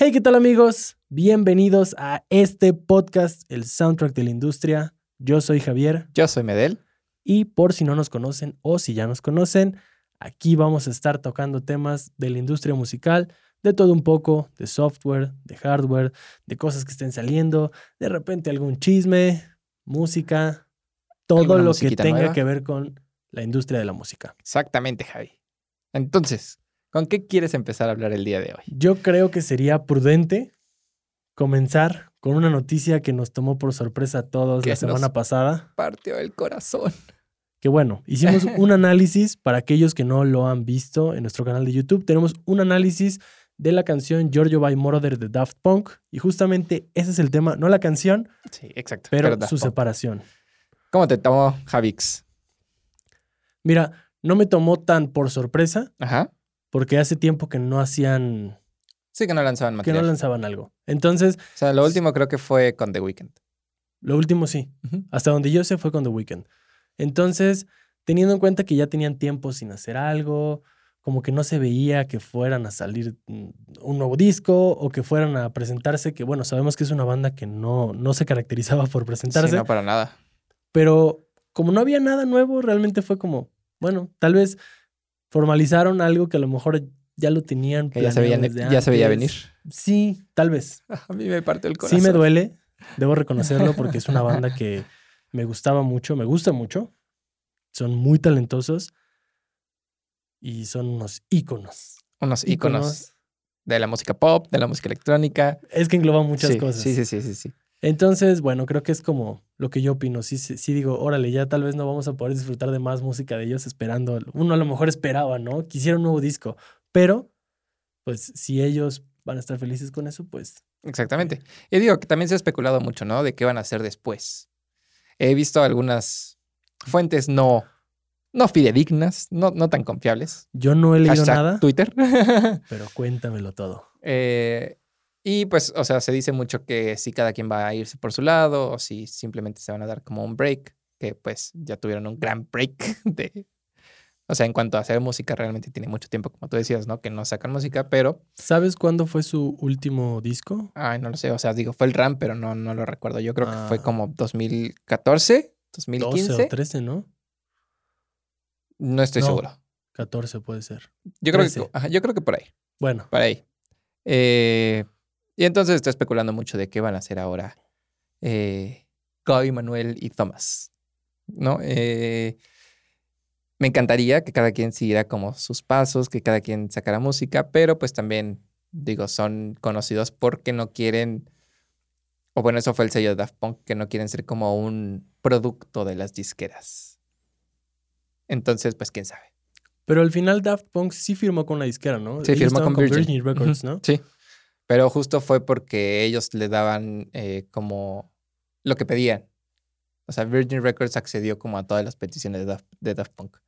Hey, ¿qué tal amigos? Bienvenidos a este podcast, el soundtrack de la industria. Yo soy Javier Yo soy Medel. y por si no nos conocen o si ya nos conocen, aquí vamos a estar tocando temas de la industria musical, de todo un poco, de software, de hardware, de cosas que estén saliendo, de repente algún chisme, música, todo lo que tenga nueva. que ver con la industria de la música. Exactamente, Javi. Entonces, ¿con qué quieres empezar a hablar el día de hoy? Yo creo que sería prudente comenzar con una noticia que nos tomó por sorpresa a todos la nos- semana pasada. Partió el corazón. Que bueno, hicimos un análisis para aquellos que no lo han visto en nuestro canal de YouTube. Tenemos un análisis de la canción Giorgio by Moroder de Daft Punk. Y justamente ese es el tema, no la canción, Sí, exacto. pero, su Punk. separación. ¿Cómo te tomó Javix? Mira, no me tomó tan por sorpresa Ajá. Porque hace tiempo que no hacían, Sí que no lanzaban que no material. lanzaban algo. Entonces, O sea, lo último creo que fue con The Weeknd. lo último sí. Hasta donde yo sé fue con The Weeknd. Entonces, teniendo en cuenta que ya tenían tiempo sin hacer algo, como que no se veía que fueran a salir mm, un nuevo disco o que fueran a presentarse, que bueno, sabemos que es una banda que no, no se caracterizaba por presentarse, Sí, no para nada. pero como no había nada nuevo, realmente fue como, bueno, tal vez formalizaron algo que a lo mejor ya lo tenían. Que ya se, veía, ya se veía antes. venir. Sí, tal vez. A mí me partió el corazón. Sí me duele, debo reconocerlo porque es una banda que me gustaba mucho, me gusta mucho. Son muy talentosos y son unos íconos. Unos íconos de la música pop, de la música electrónica. Es que engloba muchas sí, cosas. Sí, sí, sí, sí, sí. Entonces, bueno, creo que es como lo que yo opino. Sí, sí, sí digo, órale, ya tal vez no vamos a poder disfrutar de más música de ellos esperando. Uno a lo mejor esperaba, ¿no? Quisiera un nuevo disco, pero pues si ellos van a estar felices con eso, pues Exactamente. Y digo que también se ha especulado mucho, ¿no? De qué van a hacer después. He visto algunas fuentes no, no fidedignas, no, no tan confiables. yo no he leído Hashtag nada, Twitter. pero cuéntamelo todo. Eh, y pues, o sea, se dice mucho que si cada quien va a irse por su lado o si simplemente se van a dar como un break, que pues ya tuvieron un gran break de... O sea, en cuanto a hacer música, realmente tiene mucho tiempo, como tú decías, ¿no? Que no sacan música, pero, ¿Sabes cuándo fue su último disco? ay, no lo sé, o sea, digo, fue el RAM, pero no, no lo recuerdo. Yo creo que fue Ah. como 2014, 2015. 12 o 13, ¿no? No estoy No. seguro. 14 puede ser. Yo creo, que, 13. ajá, yo creo que por ahí, Bueno, por ahí. Eh, y entonces está especulando mucho de qué van a hacer ahora eh, Gaby, Manuel y Thomas. ¿No? Eh, me encantaría que cada quien siguiera como sus pasos, que cada quien sacara música, pero pues también, digo, son conocidos porque no quieren, o bueno, eso fue el sello de Daft Punk, que no quieren ser como un producto de las disqueras. Entonces, pues quién sabe. pero al final Daft Punk sí firmó con la disquera, ¿no? Sí, Ellos firmó estaban con Virgin. Records, ¿no? Sí. Pero justo fue porque ellos le daban eh, como lo que pedían. O sea, Virgin Records accedió como a todas las peticiones de Daft, de Daft Punk.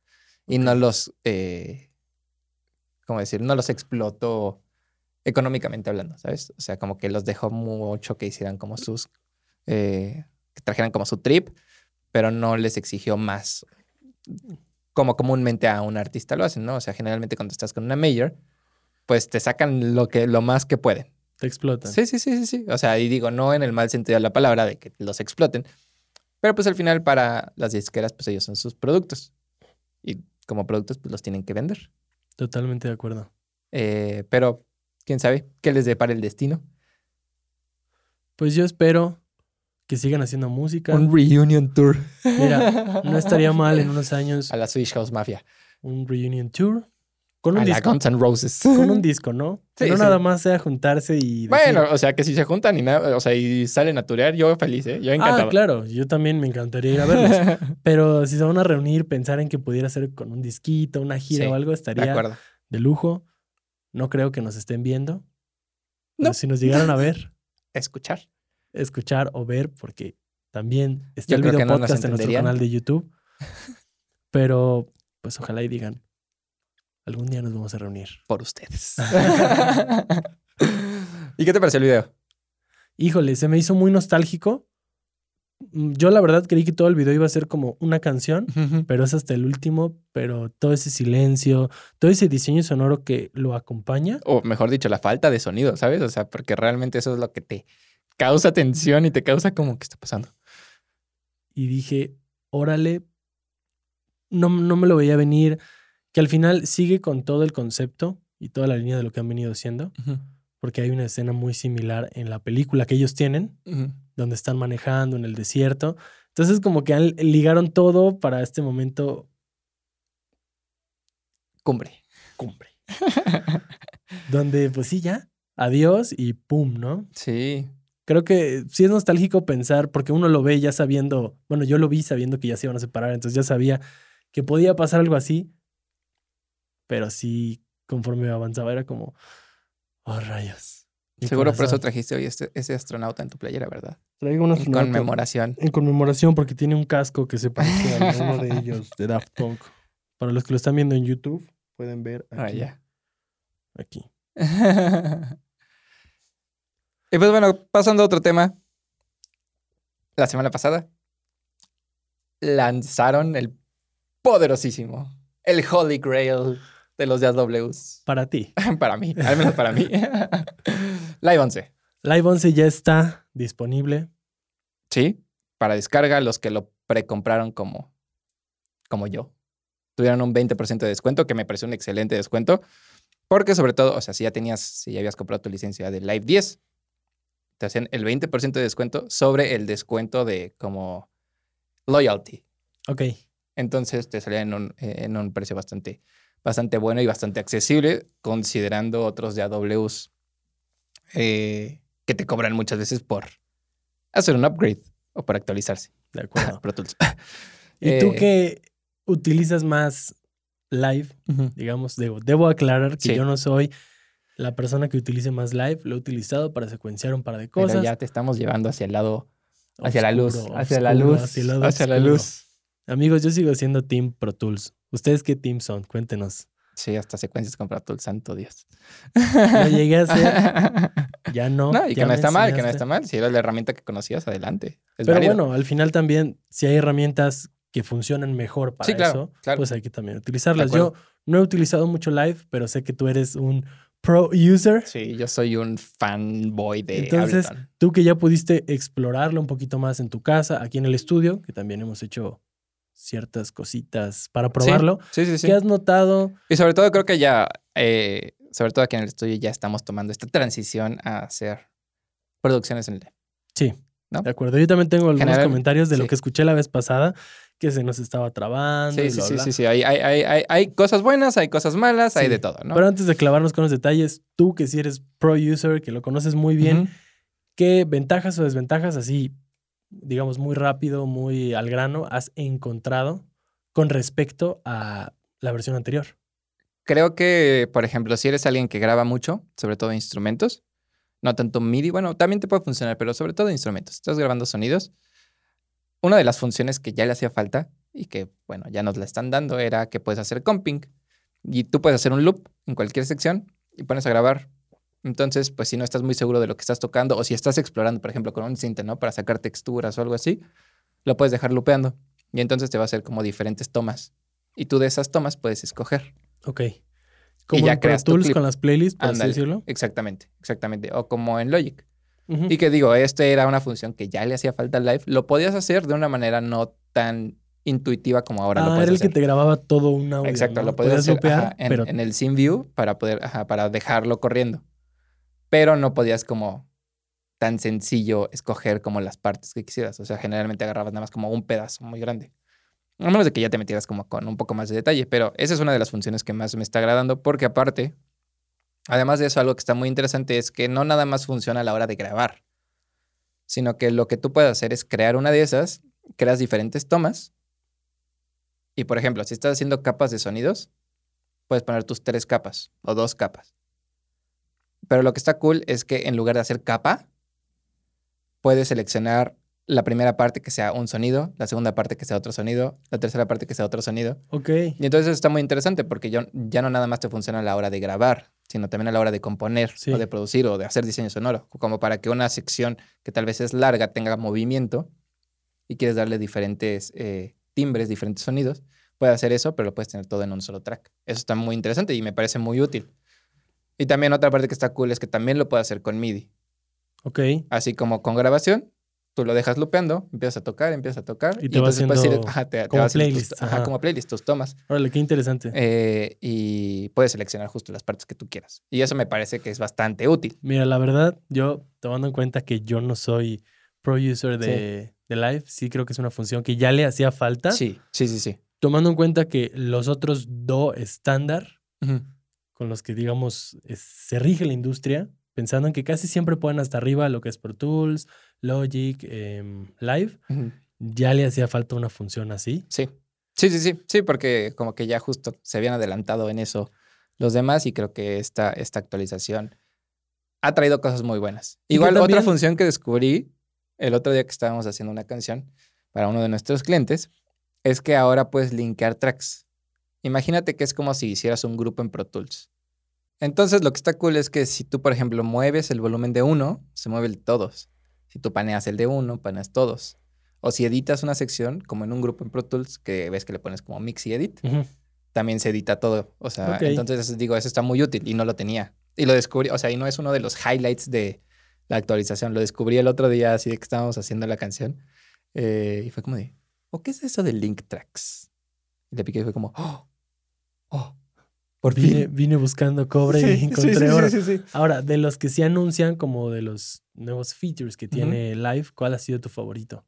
Y no Ok. los, eh, ¿cómo decir? No los explotó económicamente hablando, ¿sabes? O sea, como que los dejó mucho que hicieran como sus, eh, que trajeran como su trip, pero no les exigió más. Como comúnmente a un artista lo hacen, ¿no? O sea, generalmente cuando estás con una major, pues te sacan lo, que, lo más que pueden. Te explotan. Sí, sí, sí, sí, sí. O sea, y digo, no en el mal sentido de la palabra de que los exploten, pero pues al final para las disqueras, pues ellos son sus productos. Y como productos, pues los tienen que vender. Totalmente de acuerdo. Eh, pero, quién sabe, qué les depara el destino. Pues yo espero que sigan haciendo música. Un reunion tour. Mira, no estaría mal en unos años A la Swedish House Mafia. un reunion tour con un a la disco. Guns N' Roses. Con un disco, ¿no? Sí, no sí. nada más sea juntarse y decir, Bueno, o sea, que si se juntan y nada, o sea, y salen a turear, yo feliz, ¿eh? Yo encantado. Ah, claro, yo también me encantaría ir a verlos. Pero si se van a reunir, pensar en que pudiera ser con un disquito, una gira Sí, o algo, estaría de lujo. No creo que nos estén viendo. No. Pero si nos llegaran a ver, Escuchar. escuchar o ver, porque también está Yo el video que no podcast en nuestro canal de YouTube. Pero, pues ojalá y digan, algún día nos vamos a reunir. Por ustedes. ¿Y qué te pareció el video? Híjole, se me hizo muy nostálgico yo la verdad creí que todo el video iba a ser como una canción, pero es hasta el último, pero todo ese silencio, todo ese diseño sonoro que lo acompaña. O mejor dicho, la falta de sonido, ¿sabes? O sea, porque realmente eso es lo que te causa tensión y te causa como, ¿qué está pasando? Y dije, órale, no, no me lo veía venir, que al final sigue con todo el concepto y toda la línea de lo que han venido haciendo, porque hay una escena muy similar en la película que ellos tienen, donde están manejando en el desierto. Entonces como que ligaron todo para este momento. Cumbre. Cumbre. donde pues sí, ya, adiós y pum, ¿no? Sí. Creo que sí es nostálgico pensar, porque uno lo ve ya sabiendo, bueno, yo lo vi sabiendo que ya se iban a separar, entonces ya sabía que podía pasar algo así, pero sí, conforme avanzaba era como, oh rayos. Seguro por eso trajiste hoy este, ese astronauta en tu playera, ¿verdad? Traigo un astronauta. En conmemoración. En conmemoración porque tiene un casco que se parece a uno de ellos, de Daft Punk. Para los que lo están viendo en YouTube, pueden ver ah, aquí. Ah, Aquí. y pues bueno, pasando a otro tema. La semana pasada lanzaron el poderosísimo, el Holy Grail de los DAWs. Para ti. para mí, al menos para mí. Live 11. Live 11 ya está disponible. Sí, para descarga los que lo precompraron como, como yo. Tuvieron un 20% de descuento, que me pareció un excelente descuento. Porque sobre todo, o sea, si ya tenías, si ya habías comprado tu licencia de Live 10, te hacían el 20% de descuento sobre el descuento de como loyalty. Ok. Entonces te salía en un, en un precio bastante, bastante bueno y bastante accesible, considerando otros de AWS eh, que te cobran muchas veces por hacer un upgrade o por actualizarse. De acuerdo. Pro Tools. ¿Y tú eh, que utilizas más live? Digamos, debo, debo aclarar que yo no soy la persona que utilice más live. Lo he utilizado para secuenciar un par de cosas. Pero ya te estamos llevando hacia el lado, hacia la luz, hacia la luz, hacia la luz. Amigos, yo sigo siendo Team Pro Tools. ¿Ustedes qué team son? Cuéntenos. Sí, hasta secuencias con Pro Tools, santo Dios. No llegué a ser. Ya no. No, y que no está mal, que no está mal. Si era la herramienta que conocías, adelante. Pero bueno, al final también, si hay herramientas que funcionan mejor para eso, pues hay que también utilizarlas. Yo no he utilizado mucho Live, pero sé que tú eres un pro user. Sí, yo soy un fanboy de Entonces, tú que ya pudiste explorarlo un poquito más en tu casa, aquí en el estudio, que también hemos hecho ciertas cositas para probarlo. Sí, sí, sí. ¿Qué has notado? Y sobre todo creo que ya, eh, sobre todo aquí en el estudio, ya estamos tomando esta transición a hacer producciones en línea. Sí. ¿No? De acuerdo. Yo también tengo algunos comentarios de lo que escuché la vez pasada, que se nos estaba trabando. Sí, sí, sí, sí, sí. Hay, hay, hay, hay, cosas buenas, hay cosas malas, hay de todo, ¿no? Pero antes de clavarnos con los detalles, tú que si eres pro user, que lo conoces muy bien, ¿qué ventajas o desventajas así digamos, muy rápido, muy al grano, has encontrado con respecto a la versión anterior? Creo que, por ejemplo, si eres alguien que graba mucho, sobre todo instrumentos, no tanto MIDI, bueno, también te puede funcionar, pero sobre todo instrumentos. Estás grabando sonidos. Una de las funciones que ya le hacía falta y que, bueno, ya nos la están dando era que puedes hacer comping y tú puedes hacer un loop en cualquier sección y pones a grabar entonces, pues si no estás muy seguro de lo que estás tocando o si estás explorando, por ejemplo, con un synth, ¿no? Para sacar texturas o algo así, lo puedes dejar lupeando y entonces te va a hacer como diferentes tomas. Y tú de esas tomas puedes escoger. Ok. Como y ya creas Tools con las playlists, por decirlo. Exactamente, exactamente. O como en Logic. Y que digo, este era una función que ya le hacía falta al live. Lo podías hacer de una manera no tan intuitiva como ahora lo ah, puedes era el que te grababa todo un audio. Exacto, lo podías, hacer en, pero... en, el View para poder, para dejarlo corriendo pero no podías como tan sencillo escoger como las partes que quisieras. O sea, generalmente agarrabas nada más como un pedazo muy grande. A menos de que ya te metieras como con un poco más de detalle, pero esa es una de las funciones que más me está agradando porque aparte, además de eso, algo que está muy interesante es que no nada más funciona a la hora de grabar, sino que lo que tú puedes hacer es crear una de esas, creas diferentes tomas y, por ejemplo, si estás haciendo capas de sonidos, puedes poner tus tres capas o dos capas. Pero lo que está cool es que en lugar de hacer capa, puedes seleccionar la primera parte que sea un sonido, la segunda parte que sea otro sonido, la tercera parte que sea otro sonido. Ok. Y entonces está muy interesante porque ya no nada más te funciona a la hora de grabar, sino también a la hora de componer o de producir o de hacer diseño sonoro. Como para que una sección que tal vez es larga tenga movimiento, y quieres darle diferentes eh, timbres, diferentes sonidos, puedes hacer eso, pero lo puedes tener todo en un solo track. Eso está muy interesante y me parece muy útil. Y también otra parte que está cool es que también lo puedes hacer con MIDI. Ok. Así como con grabación, tú lo dejas lupeando, empiezas a tocar, empiezas a tocar. Y te va entonces puedes haciendo ajá, te- te como haciendo tus- playlist, ajá, ajá. como playlist, tus tomas. Órale, qué interesante. Eh, y puedes seleccionar justo las partes que tú quieras. Y eso me parece que es bastante útil. Mira, la verdad, yo tomando en cuenta que yo no soy pro user de, de Live, sí creo que es una función que ya le hacía falta. Sí, sí, sí, sí. Tomando en cuenta que los otros do estándar. Con los que, digamos, es- se rige la industria, pensando en que casi siempre ponen hasta arriba lo que es Pro Tools, Logic, em, Live, ya le hacía falta una función así. Sí. Sí, sí, sí. Sí, porque como que ya justo se habían adelantado en eso los demás y creo que esta, esta actualización ha traído cosas muy buenas. Igual otra función que descubrí el otro día que estábamos haciendo una canción para uno de nuestros clientes es que ahora puedes linkear tracks. Imagínate que es como si hicieras un grupo en Pro Tools. Entonces lo que está cool es que si tú, por ejemplo, mueves el volumen de uno, se mueve el de todos. Si tú paneas el de uno, paneas todos. O si editas una sección, como en un grupo en Pro Tools, que ves que le pones como mix y edit, también se edita todo. O sea, entonces digo, eso está muy útil y no lo tenía. Y lo descubrí, o sea, y no es uno de los highlights de la actualización. Lo descubrí el otro día, así de que estábamos haciendo la canción. eh, y fue como de, ¿o qué es eso de link tracks? Y le piqué y fue como, ¡oh! ¡Oh! Por Vine, fin. vine buscando cobre Sí, y encontré sí, sí, oro. sí, sí. Ahora, de los que se anuncian como de los nuevos features que tiene Live, ¿cuál ha sido tu favorito?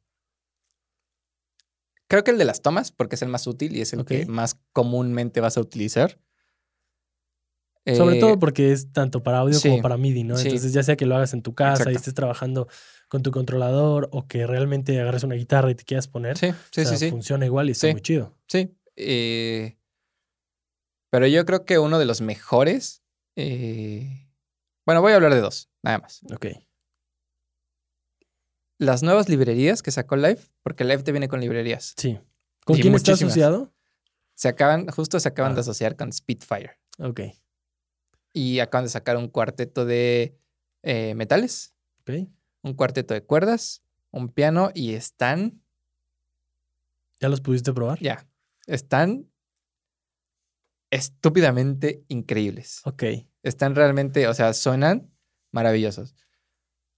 Creo que el de las tomas, porque es el más útil y es el que más comúnmente vas a utilizar. Sobre Eh, todo porque es tanto para audio como para MIDI, ¿no? sí. Entonces, ya sea que lo hagas en tu casa y estés trabajando con tu controlador o que realmente agarres una guitarra y te quieras poner, Sí, sí, o sea, sí, sí. funciona igual y está Sí. muy chido. Sí. eh, pero yo creo que uno de los mejores. eh, bueno, voy a hablar de dos, nada más. Ok. Las nuevas librerías que sacó Live, porque Live te viene con librerías. Sí. ¿Con Y quién está asociado? Se acaban, justo se acaban de Ah. asociar con Spitfire. Ok. Y acaban de sacar un cuarteto de eh, metales, Ok. un cuarteto de cuerdas, un piano y están, ¿Ya los pudiste probar? ya, están estúpidamente increíbles. Ok. están realmente, o sea, suenan maravillosos.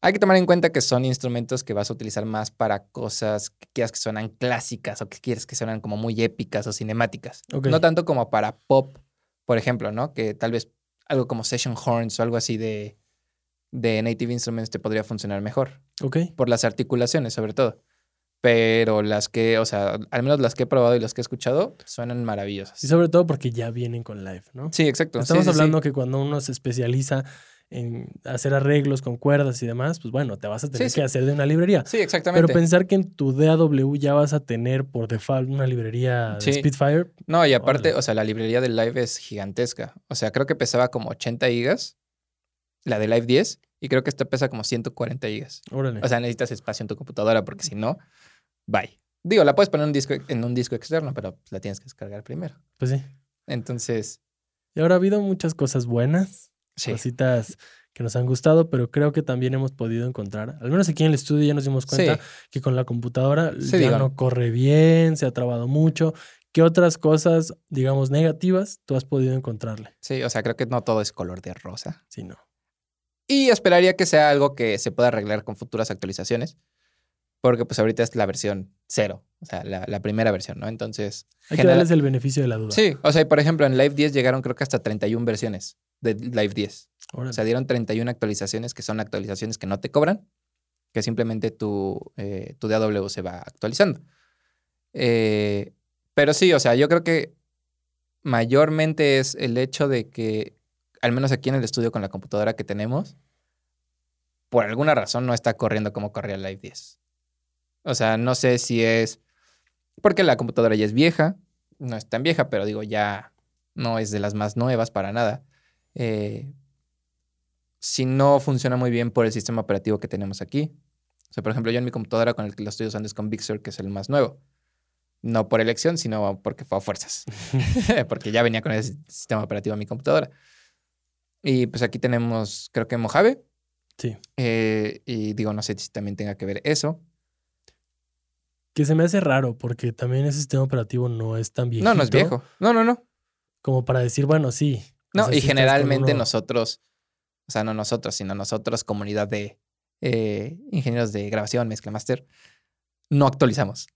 Hay que tomar en cuenta que son instrumentos que vas a utilizar más para cosas que quieras que suenan clásicas o que quieres que suenan como muy épicas o cinemáticas. Ok. No tanto como para pop, por ejemplo, ¿no? Que tal vez algo como Session Horns o algo así de, de Native Instruments te podría funcionar mejor. Ok. Por las articulaciones, sobre todo. Pero las que, o sea, al menos las que he probado y las que he escuchado, suenan maravillosas. Y sobre todo porque ya vienen con Live, ¿no? Sí, exacto. Estamos sí, sí. hablando que cuando uno se especializa en hacer arreglos con cuerdas y demás, pues bueno, te vas a tener Sí, que hacer de una librería. Sí, exactamente. Pero pensar que en tu DAW ya vas a tener por default una librería de. Spitfire, No, y aparte, Órale. o sea, la librería del Live es gigantesca. O sea, creo que pesaba como 80 gigas, la de Live 10, y creo que esta pesa como 140 gigas. órale. O sea, necesitas espacio en tu computadora porque si no, bye. Digo, la puedes poner en un disco, en un disco externo, pero la tienes que descargar primero. pues sí. Entonces, Y ahora ha habido muchas cosas buenas, sí. cositas que nos han gustado, pero creo que también hemos podido encontrar, al menos aquí en el estudio ya nos dimos cuenta Sí, que con la computadora Sí, ya no corre bien, se ha trabado mucho. ¿Qué otras cosas, digamos, negativas tú has podido encontrarle? sí, o sea, creo que no todo es color de rosa. Sí, no. Y esperaría que sea algo que se pueda arreglar con futuras actualizaciones, porque pues ahorita es la versión cero, o sea, la, la primera versión, ¿no? Entonces, Hay que darles el beneficio de la duda. Sí, o sea, y por ejemplo, en Live 10 llegaron creo que hasta 31 versiones de Live 10. Órale. O sea, dieron 31 actualizaciones que son actualizaciones que no te cobran, que simplemente tu, eh, tu DAW se va actualizando. Eh, pero sí, o sea, yo creo que mayormente es el hecho de que, al menos aquí en el estudio con la computadora que tenemos, por alguna razón no está corriendo como corría Live 10. O sea, no sé si es porque la computadora ya es vieja, no es tan vieja, pero digo, ya no es de las más nuevas para nada. Eh, si no funciona muy bien por el sistema operativo que tenemos aquí. O sea, por ejemplo, yo en mi computadora con el que lo estoy usando es con Big Sur, que es el más nuevo. No por elección, sino porque fue a fuerzas. porque ya venía con ese sistema operativo mi computadora. Y pues aquí tenemos, creo que Mojave. Sí. Eh, y digo, no sé si también tenga que ver eso. Que se me hace raro porque también ese sistema operativo no es tan viejo. No, no es viejo. No, no, no. Como para decir, bueno, sí. o No, sea, y generalmente uno- nosotros, o sea, no nosotros, sino nosotros, comunidad de eh, ingenieros de grabación, mezcla master, no actualizamos.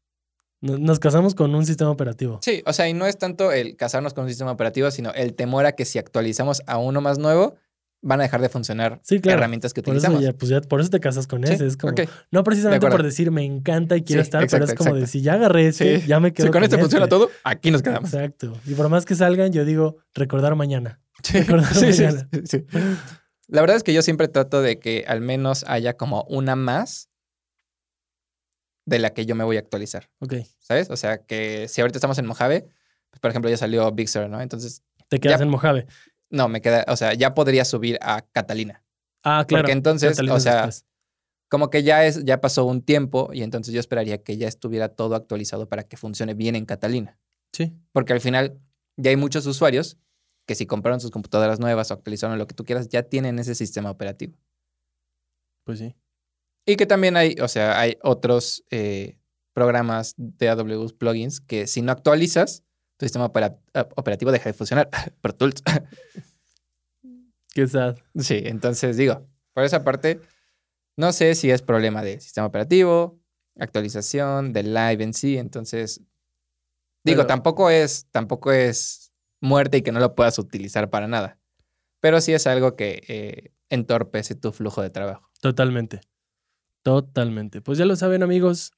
no- Nos casamos con un sistema operativo. Sí, o sea, y no es tanto el casarnos con un sistema operativo, sino el temor a que si actualizamos a uno más nuevo, van a dejar de funcionar Sí, claro. herramientas que Por eso, utilizamos. ya, pues ya, por eso te casas con Sí, ese. Es como, ok. no precisamente por decir me encanta y quiero Sí, estar, pero es como de exacto. si ya agarré este, ya me quedo Si con este funciona este. todo, aquí nos quedamos. Exacto. Y por más que salgan, yo digo recordar mañana. Sí, Recordar mañana. La verdad es que yo siempre trato de que al menos haya como una más de la que yo me voy a actualizar, Ok. ¿sabes? O sea, que si ahorita estamos en Mojave, pues, por ejemplo, ya salió Big Sur, ¿no? Entonces, Te quedas Ya. en Mojave. No, me queda, o sea, ya podría subir a Catalina. Ah, claro. Porque entonces, Catalina o sea, después. como que ya es, ya pasó un tiempo y entonces yo esperaría que ya estuviera todo actualizado para que funcione bien en Catalina. Sí. Porque al final ya hay muchos usuarios que si compraron sus computadoras nuevas o actualizaron lo que tú quieras, ya tienen ese sistema operativo. Pues sí. Y que también hay, o sea, hay otros eh, programas de AWS plugins que si no actualizas, tu sistema opera- operativo deja de funcionar. Pro Tools. Qué sad. sí, entonces digo, por esa parte, no sé si es problema del sistema operativo, actualización, del live en sí. Entonces, digo, Pero- tampoco es, tampoco es muerte y que no lo puedas utilizar para nada. Pero sí es algo que eh, entorpece tu flujo de trabajo. Totalmente. Totalmente. Pues ya lo saben, amigos.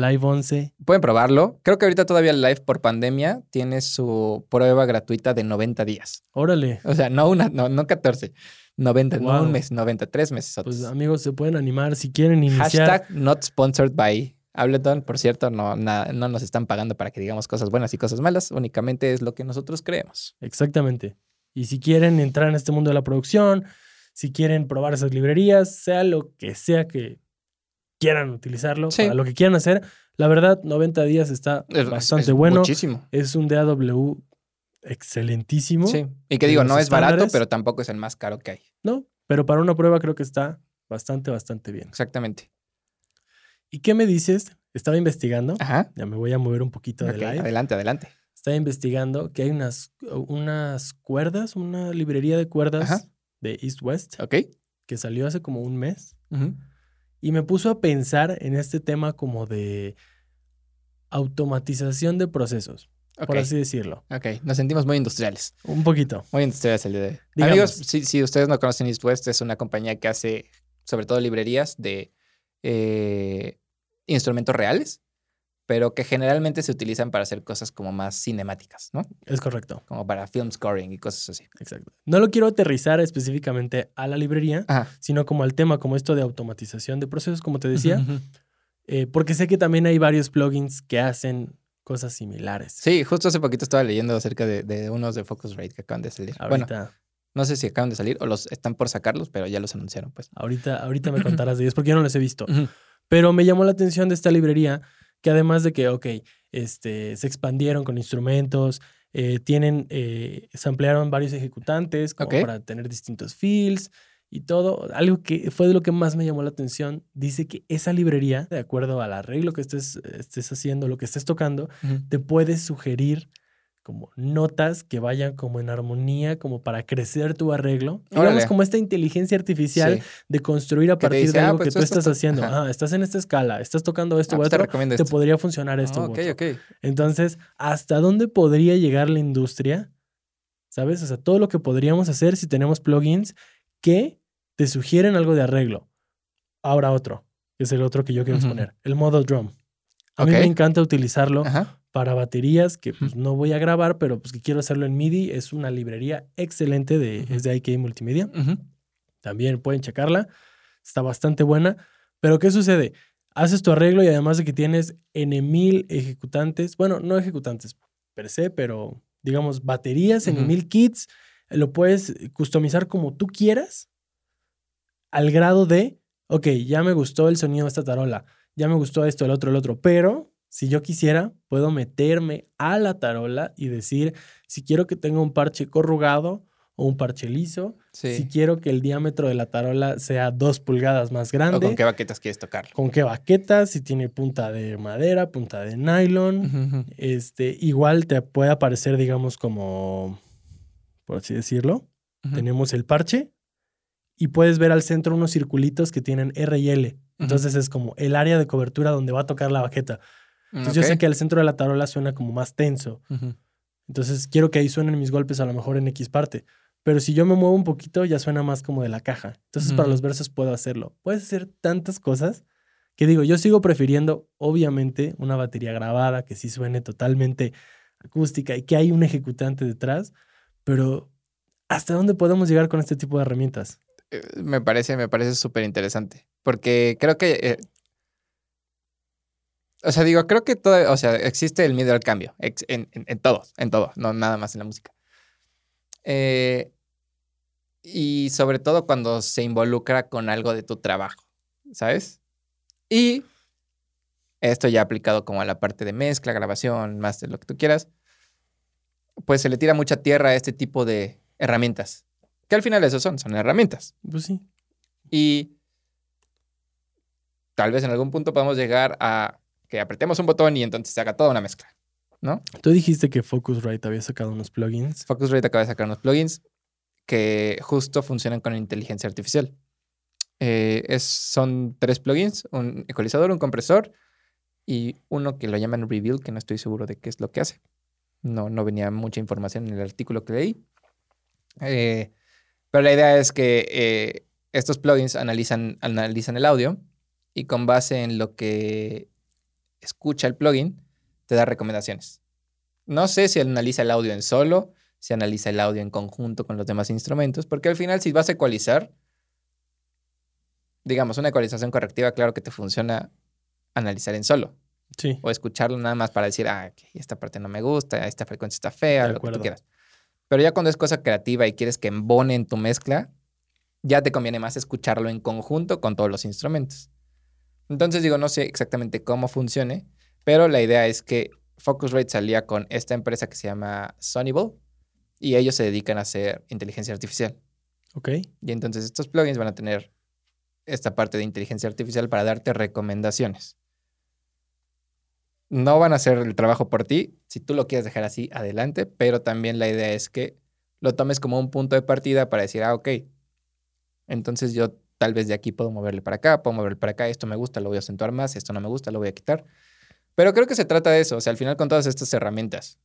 Live 11. Pueden probarlo. Creo que ahorita todavía el live por pandemia tiene su prueba gratuita de 90 días. Órale. O sea, no una, no, no 14. 90, no un mes, 93 meses. Pues amigos, se pueden animar si quieren iniciar. Hashtag not sponsored by Ableton. Por cierto, no, na- no nos están pagando para que digamos cosas buenas y cosas malas. Únicamente es lo que nosotros creemos. Exactamente. Y si quieren entrar en este mundo de la producción, si quieren probar esas librerías, sea lo que sea que quieran utilizarlo, Sí. para lo que quieran hacer, la verdad, 90 días está Es- bastante es bueno. Muchísimo. Es un DAW excelentísimo. Sí. Y que digo, no es barato, pero tampoco es el más caro que hay. No, pero para una prueba creo que está bastante, bastante bien. Exactamente. ¿Y qué me dices? Estaba investigando. Ajá. Ya me voy a mover un poquito Ok, de live. adelante, adelante. Estaba investigando que hay unas, unas cuerdas, una librería de cuerdas Ajá. de East West Ok. que salió hace como un mes. Ujú. Y me puso a pensar en este tema como de automatización de procesos, por así decirlo. Ok. Nos sentimos muy industriales. Un poquito. Muy industriales el día de hoy. Digamos. Amigos, si, si ustedes no conocen East West, es una compañía que hace sobre todo librerías de eh, instrumentos reales, pero que generalmente se utilizan para hacer cosas como más cinemáticas, ¿no? Es correcto. Como para film scoring y cosas así. Exacto. No lo quiero aterrizar específicamente a la librería, Ajá. sino como al tema, como esto de automatización de procesos, como te decía, eh, porque sé que también hay varios plugins que hacen cosas similares. Sí, justo hace poquito estaba leyendo acerca de, de unos de Focusrite que acaban de salir. Bueno, Ahorita, no sé si acaban de salir o los están por sacarlos, pero ya los anunciaron, pues. ahorita, ahorita me contarás de ellos porque yo no los he visto. Pero me llamó la atención de esta librería que además de que, ok, este, se expandieron con instrumentos, eh, tienen, eh, se ampliaron varios ejecutantes como para tener distintos fields y todo. Algo que fue de lo que más me llamó la atención, dice que esa librería, de acuerdo al arreglo que estés, estés haciendo, lo que estés tocando, te puede sugerir como notas que vayan como en armonía, como para crecer tu arreglo. Digamos Órale. como esta inteligencia artificial Sí. de construir a te partir dice, de "Ah, algo pues que tú estás haciendo. Ajá. Ah, estás en esta escala, estás tocando esto Ah, u pues te otro, recomiendo te esto. podría funcionar esto. Ah, u ok, otro. ok. Entonces, ¿hasta dónde podría llegar la industria? ¿Sabes? O sea, todo lo que podríamos hacer si tenemos plugins que te sugieren algo de arreglo. Ahora otro, que es el otro que yo quiero Ujú. exponer, el modo drum. A mí Ok. me encanta utilizarlo Ajá. Para baterías que pues, no voy a grabar, pero pues que quiero hacerlo en MIDI. Es una librería excelente de, Ujú. es de IK Multimedia. También pueden checarla. Está bastante buena. Pero ¿qué sucede? Haces tu arreglo y además de que tienes N mil ejecutantes, bueno, no ejecutantes per se, pero digamos baterías, N Ujú. mil kits, lo puedes customizar como tú quieras al grado de, ok, ya me gustó el sonido de esta tarola, ya me gustó esto, el otro, el otro, pero si yo quisiera, puedo meterme a la tarola y decir si quiero que tenga un parche corrugado o un parche liso. Sí. Si quiero que el diámetro de la tarola sea dos pulgadas más grande. ¿O con qué baquetas quieres tocarlo? con qué baquetas, si tiene punta de madera, punta de nylon. Este, igual te puede aparecer, digamos, como, por así decirlo, tenemos el parche y puedes ver al centro unos circulitos que tienen R y L. Entonces es como el área de cobertura donde va a tocar la baqueta. Entonces yo sé que el centro de la tarola suena como más tenso. Ujú. Entonces quiero que ahí suenen mis golpes a lo mejor en X parte. Pero si yo me muevo un poquito, ya suena más como de la caja. Entonces para Ujú. los versos puedo hacerlo. Puedes hacer tantas cosas que digo, yo sigo prefiriendo, obviamente, una batería grabada que sí suene totalmente acústica y que hay un ejecutante detrás. Pero ¿hasta dónde podemos llegar con este tipo de herramientas? Eh, Me parece, me parece súper interesante. Porque creo que. eh, o sea, digo, creo que todo, o sea, existe el miedo al cambio. ex- en, en, en todo, en todo, no nada más en la música. Eh, y sobre todo cuando se involucra con algo de tu trabajo, ¿sabes? Y esto ya aplicado como a la parte de mezcla, grabación, más de lo que tú quieras, pues se le tira mucha tierra a este tipo de herramientas. Que al final eso son, son herramientas. Pues sí. Y tal vez en algún punto podamos llegar a que apretemos un botón y entonces se haga toda una mezcla, ¿no? Tú dijiste que Focusrite había sacado unos plugins. Focusrite acaba de sacar unos plugins que justo funcionan con inteligencia artificial. Eh, es, son tres plugins, un ecualizador, un compresor y uno que lo llaman Reveal, que no estoy seguro de qué es lo que hace. No, no venía mucha información en el artículo que leí. Eh, pero la idea es que eh, estos plugins analizan, analizan el audio y con base en lo que escucha el plugin, te da recomendaciones. No sé si analiza el audio en solo, si analiza el audio en conjunto con los demás instrumentos, porque al final si vas a ecualizar, digamos, una ecualización correctiva, claro que te funciona analizar en solo Sí. o escucharlo nada más para decir, ah, esta parte no me gusta, esta frecuencia está fea, lo que tú quieras. Pero ya cuando es cosa creativa y quieres que embone en tu mezcla, ya te conviene más escucharlo en conjunto con todos los instrumentos. Entonces digo, no sé exactamente cómo funcione, pero la idea es que Focusrite salía con esta empresa que se llama Sonable y ellos se dedican a hacer inteligencia artificial. Ok. Y entonces estos plugins van a tener esta parte de inteligencia artificial para darte recomendaciones. No van a hacer el trabajo por ti. Si tú lo quieres dejar así, adelante. Pero también la idea es que lo tomes como un punto de partida para decir, ah, ok. Entonces yo tal vez de aquí puedo moverle para acá, puedo moverle para acá. Esto me gusta, lo voy a acentuar más. Esto no me gusta, lo voy a quitar. Pero creo que se trata de eso. O sea, al final con todas estas herramientas.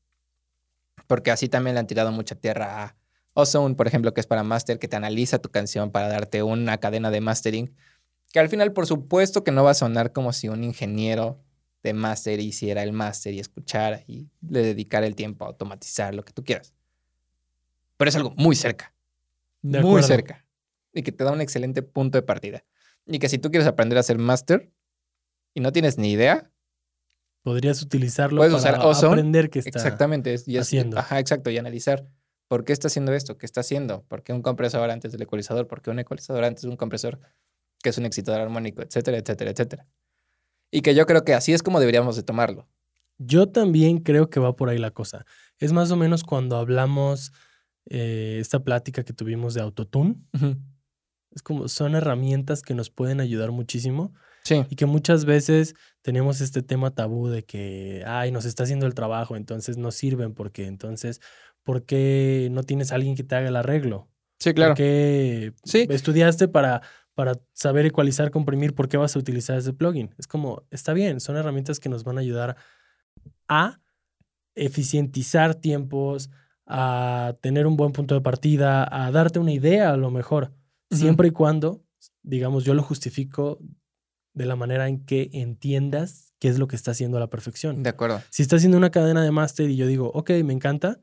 Porque así también le han tirado mucha tierra a Ozone, por ejemplo, que es para master, que te analiza tu canción para darte una cadena de mastering, que al final, por supuesto, que no va a sonar como si un ingeniero de master hiciera el master y escuchara y le dedicara el tiempo a automatizar lo que tú quieras. Pero es algo muy cerca, De muy acuerdo. cerca, y que te da un excelente punto de partida. Y que si tú quieres aprender a hacer master y no tienes ni idea, Podrías utilizarlo Puedes para usar Ozone, aprender que está. Exactamente. y es- haciendo. Ajá, exacto. Y analizar por qué está haciendo esto, qué está haciendo, por qué un compresor antes del ecualizador, por qué un ecualizador antes de un compresor que es un excitador armónico, etcétera, etcétera, etcétera. Y que yo creo que así es como deberíamos de tomarlo. Yo también creo que va por ahí la cosa. Es más o menos cuando hablamos eh, esta plática que tuvimos de autotune. Es como son herramientas que nos pueden ayudar muchísimo Sí. y que muchas veces tenemos este tema tabú de que, ay, nos está haciendo el trabajo, entonces no sirven porque entonces, ¿por qué no tienes a alguien que te haga el arreglo? Sí, claro. ¿Por qué Sí. estudiaste para, para saber ecualizar, comprimir? ¿Por qué vas a utilizar ese plugin? Es como, está bien, son herramientas que nos van a ayudar a eficientizar tiempos, a tener un buen punto de partida, a darte una idea a lo mejor, Siempre y cuando, digamos, yo lo justifico de la manera en que entiendas qué es lo que está haciendo a la perfección. De acuerdo. Si está haciendo una cadena de máster y yo digo, ok, me encanta,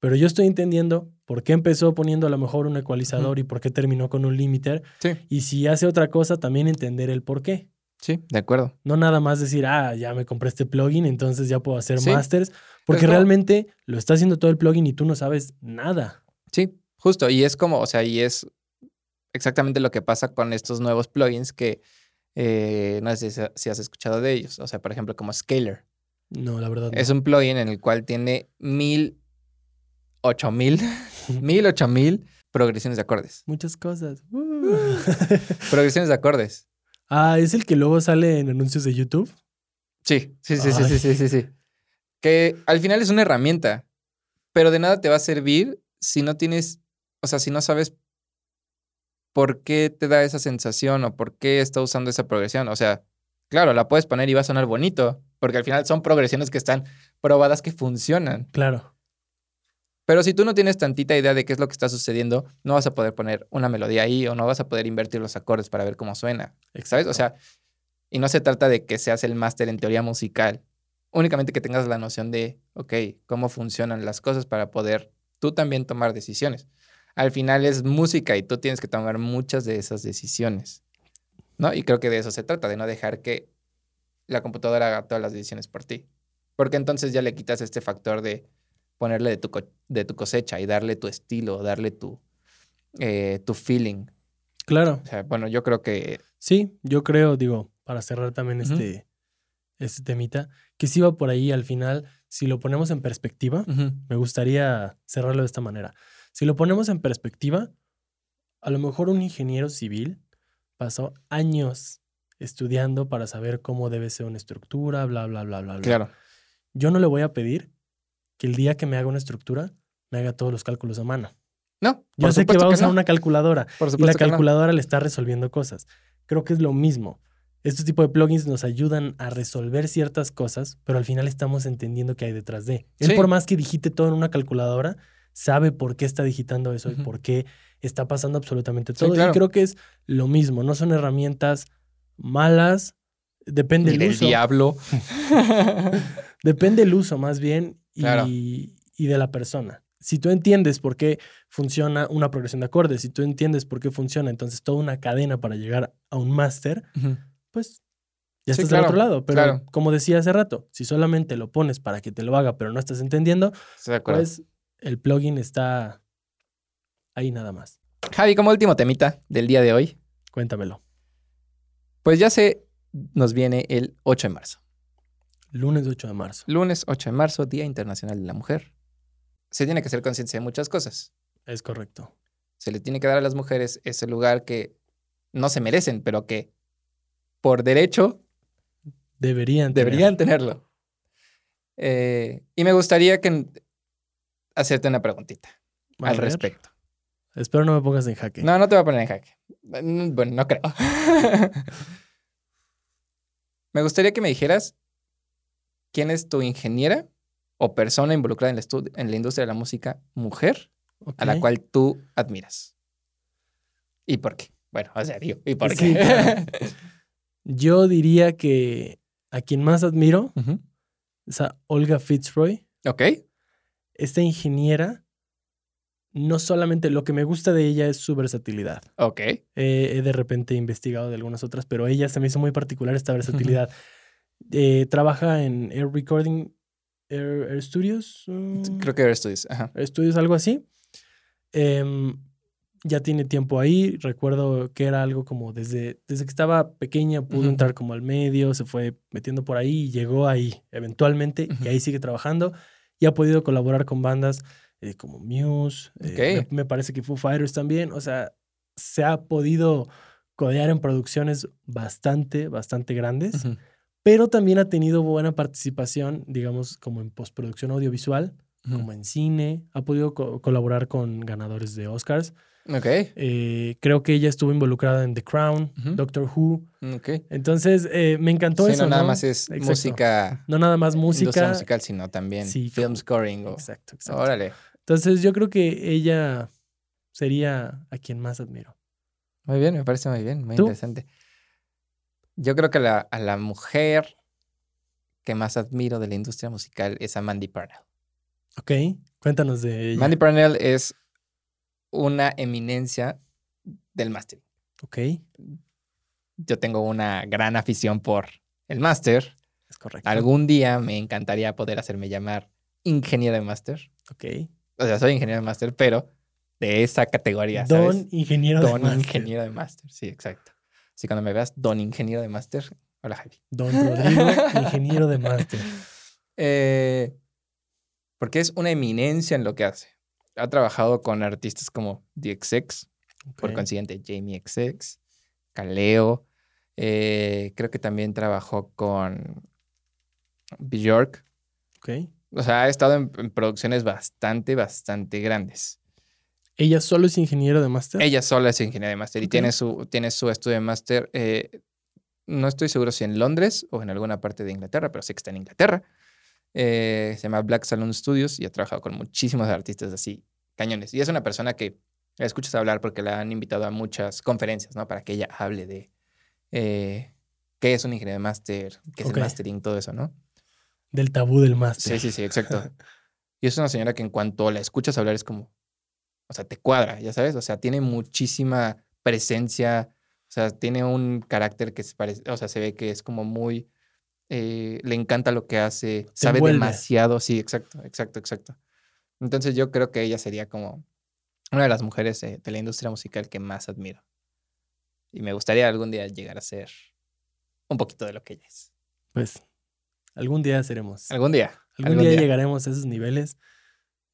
pero yo estoy entendiendo por qué empezó poniendo a lo mejor un ecualizador y por qué terminó con un limiter. Sí. Y si hace otra cosa, también entender el por qué. Sí, de acuerdo. No nada más decir, ah, ya me compré este plugin, entonces ya puedo hacer Sí. masters, porque Pues no. realmente lo está haciendo todo el plugin y tú no sabes nada. Sí, justo. Y es como, o sea, y es exactamente lo que pasa con estos nuevos plugins que eh, no sé si, si has escuchado de ellos. O sea, por ejemplo, como Scalar. No, la verdad. no. Es un plugin en el cual tiene mil ocho mil, mil, ocho mil progresiones de acordes. Muchas cosas. progresiones de acordes. Ah, ¿es el que luego sale en anuncios de YouTube? Sí, sí, sí, sí, sí, sí, sí, sí. Que al final es una herramienta, pero de nada te va a servir si no tienes, o sea, si no sabes por qué te da esa sensación o por qué está usando esa progresión. O sea, claro, la puedes poner y va a sonar bonito, porque al final son progresiones que están probadas que funcionan. Claro. Pero si tú no tienes tantita idea de qué es lo que está sucediendo, no vas a poder poner una melodía ahí o no vas a poder invertir los acordes para ver cómo suena. ¿Sabes? O sea, y no se trata de que seas el máster en teoría musical, únicamente que tengas la noción de, ok, cómo funcionan las cosas para poder tú también tomar decisiones. Al final es música y tú tienes que tomar muchas de esas decisiones. ¿No? Y creo que de eso se trata, de no dejar que la computadora haga todas las decisiones por ti. Porque entonces ya le quitas este factor de ponerle de tu, de tu cosecha y darle tu estilo, darle tu, eh, tu feeling. Claro. O sea, bueno, yo creo que... Sí, yo creo, digo, para cerrar también este, este temita, que si va por ahí al final, si lo ponemos en perspectiva, me gustaría cerrarlo de esta manera. Si lo ponemos en perspectiva, a lo mejor un ingeniero civil pasó años estudiando para saber cómo debe ser una estructura, bla, bla, bla, bla, bla. Claro. Yo no le voy a pedir que el día que me haga una estructura, me haga todos los cálculos a mano. No. Yo sé que va a usar una calculadora y la calculadora le está resolviendo cosas. Creo que es lo mismo. Estos tipos de plugins nos ayudan a resolver ciertas cosas, pero al final estamos entendiendo qué hay detrás de. Él, por más que digite todo en una calculadora, sabe por qué está digitando eso y por qué está pasando absolutamente todo. Y creo que es lo mismo. No son herramientas malas. Depende del, uso. diablo. Depende del uso, más bien y, de la persona. Si tú entiendes por qué funciona una progresión de acordes, si tú entiendes por qué funciona entonces toda una cadena para llegar a un máster, pues ya estás del otro lado. Pero como decía hace rato, si solamente lo pones para que te lo haga, pero no estás entendiendo, pues el plugin está ahí nada más. Javi, como último temita del día de hoy. Cuéntamelo. Pues ya se nos viene el 8 de marzo. Lunes 8 de marzo. Lunes 8 de marzo, Día Internacional de la Mujer. Se tiene que hacer conciencia de muchas cosas. Es correcto. Se le tiene que dar a las mujeres ese lugar que no se merecen, pero que por derecho deberían, deberían tenerlo. Eh, y me gustaría que hacerte una preguntita al respecto. Espero no me pongas en jaque. No, no te voy a poner en jaque. Bueno, no creo. me gustaría que me dijeras quién es tu ingeniera o persona involucrada en la, en la industria de la música mujer a la cual tú admiras. ¿Y por qué? Bueno, o sea, ¿y por qué? Yo diría que a quien más admiro es a Olga Fitzroy. Ok. Esta ingeniera, no solamente lo que me gusta de ella es su versatilidad. Ok. he de repente investigado de algunas otras, pero ella se me hizo muy particular esta versatilidad. Eh, trabaja en Air Recording, Air, Studios. Mm. Creo que Air Studios, ajá. Air Studios, algo así. Em, ya tiene tiempo ahí. Recuerdo que era algo como desde, desde que estaba pequeña, pudo entrar como al medio, se fue metiendo por ahí y llegó ahí eventualmente y ahí sigue trabajando y ha podido colaborar con bandas eh, como Muse, eh, me, parece que Foo Fighters también. O sea, se ha podido codear en producciones bastante, bastante grandes pero también ha tenido buena participación, digamos, como en postproducción audiovisual, como en cine, ha podido colaborar con ganadores de Oscars. Ok. Eh, creo que ella estuvo involucrada en The Crown, Doctor Who. Ok. Entonces, eh, me encantó eso. No nada más es música. No nada más música. musical, sino también film scoring. Exacto, exacto. Órale. Entonces, yo creo que ella sería a quien más admiro. Muy bien, me parece muy bien, muy interesante. Yo creo que la, a la mujer que más admiro de la industria musical es a Mandy Parnell. Ok, cuéntanos de ella. Mandy Parnell es una eminencia del mastering. Ok. Yo tengo una gran afición por el máster. Es correcto. Algún día me encantaría poder hacerme llamar ingeniero de máster. Ok. O sea, soy ingeniero de máster, pero de esa categoría. Don ingeniero de máster. Don ingeniero de máster, sí, exacto. Así cuando me veas, don ingeniero de máster, hola Javi. Don Rodrigo, ingeniero de máster. Eh, porque es una eminencia en lo que hace. Ha trabajado con artistas como DXX, por Ok. consiguiente Jamie XX, Kaleo. eh, creo que también trabajó con Bjork. Ok. O sea, ha estado en, en producciones bastante, bastante grandes. ¿Ella solo es ingeniero de máster? Ella sola es ingeniera de máster y tiene su, tiene su estudio de máster. eh, no estoy seguro si en Londres o en alguna parte de Inglaterra, pero sé que está en Inglaterra. Eh, se llama Black Salon Studios y ha trabajado con muchísimos artistas así, cañones. Y es una persona que la escuchas hablar porque la han invitado a muchas conferencias, ¿no? Para que ella hable de eh, qué es un ingeniero de máster, qué es el mastering, todo eso, ¿no? Del tabú del máster. Sí, sí, sí, exacto. Y es una señora que en cuanto la escuchas hablar es como, o sea, te cuadra, ya sabes, o sea, tiene muchísima presencia, o sea, tiene un carácter que se parece, o sea, se ve que es como muy, eh, le encanta lo que hace, sabe envuelve. demasiado, sí, exacto, exacto, exacto. Entonces yo creo que ella sería como una de las mujeres eh, de la industria musical que más admiro. Y me gustaría algún día llegar a ser un poquito de lo que ella es. Pues algún día seremos. Algún día. Algún, algún día, día. llegaremos a esos niveles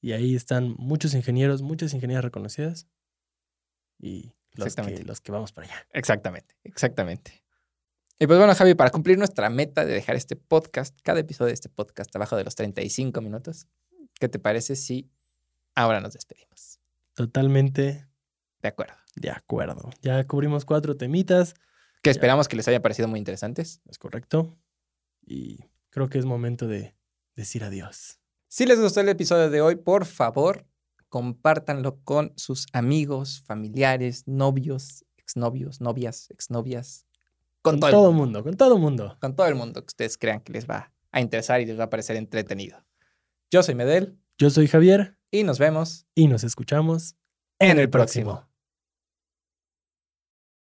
y ahí están muchos ingenieros, muchas ingenieras reconocidas y los que, los que vamos para allá. Exactamente, exactamente. Y pues bueno, Javi, para cumplir nuestra meta de dejar este podcast, cada episodio de este podcast abajo de los 35 minutos, ¿qué te parece si ahora nos despedimos? Totalmente De acuerdo. de acuerdo. Ya cubrimos cuatro temitas, Que esperamos que les haya parecido muy interesantes. es correcto. Y creo que es momento de decir adiós. Si les gustó el episodio de hoy, por favor, compártanlo con sus amigos, familiares, novios, exnovios, novias, exnovias, con, todo, el mundo. mundo, con todo mundo. con todo el mundo que ustedes crean que les va a interesar y les va a parecer entretenido. Yo soy Medel Yo soy Javier y nos vemos y nos escuchamos en el próximo.